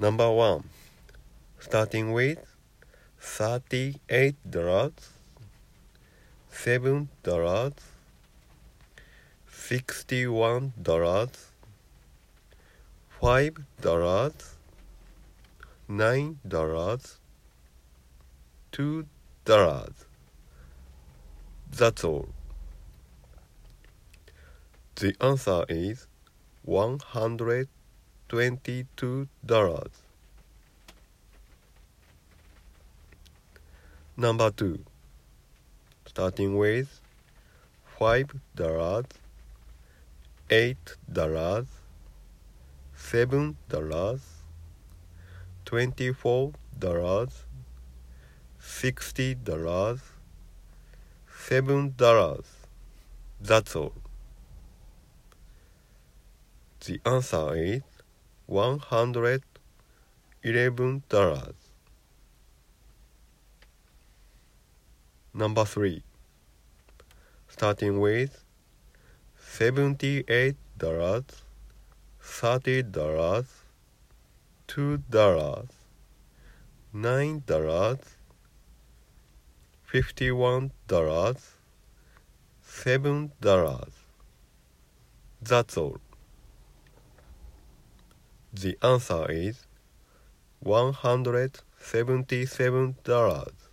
Number one, starting with thirty-eight dollars, seven dollars, sixty-one dollars, five dollars, nine dollars, two dollars. That's all. The answer is one hundred twenty-two dollars. Number two, starting with five dollars, eight dollars, seven dollars, twenty-four dollars, sixty dollars, seven dollars. That's all. The answer is one hundred eleven dollars. Number three, starting with seventy-eight dollars, thirty dollars, two dollars, nine dollars, fifty-one dollars, seven dollars. That's all. The answer is one hundred seventy-seven dollars.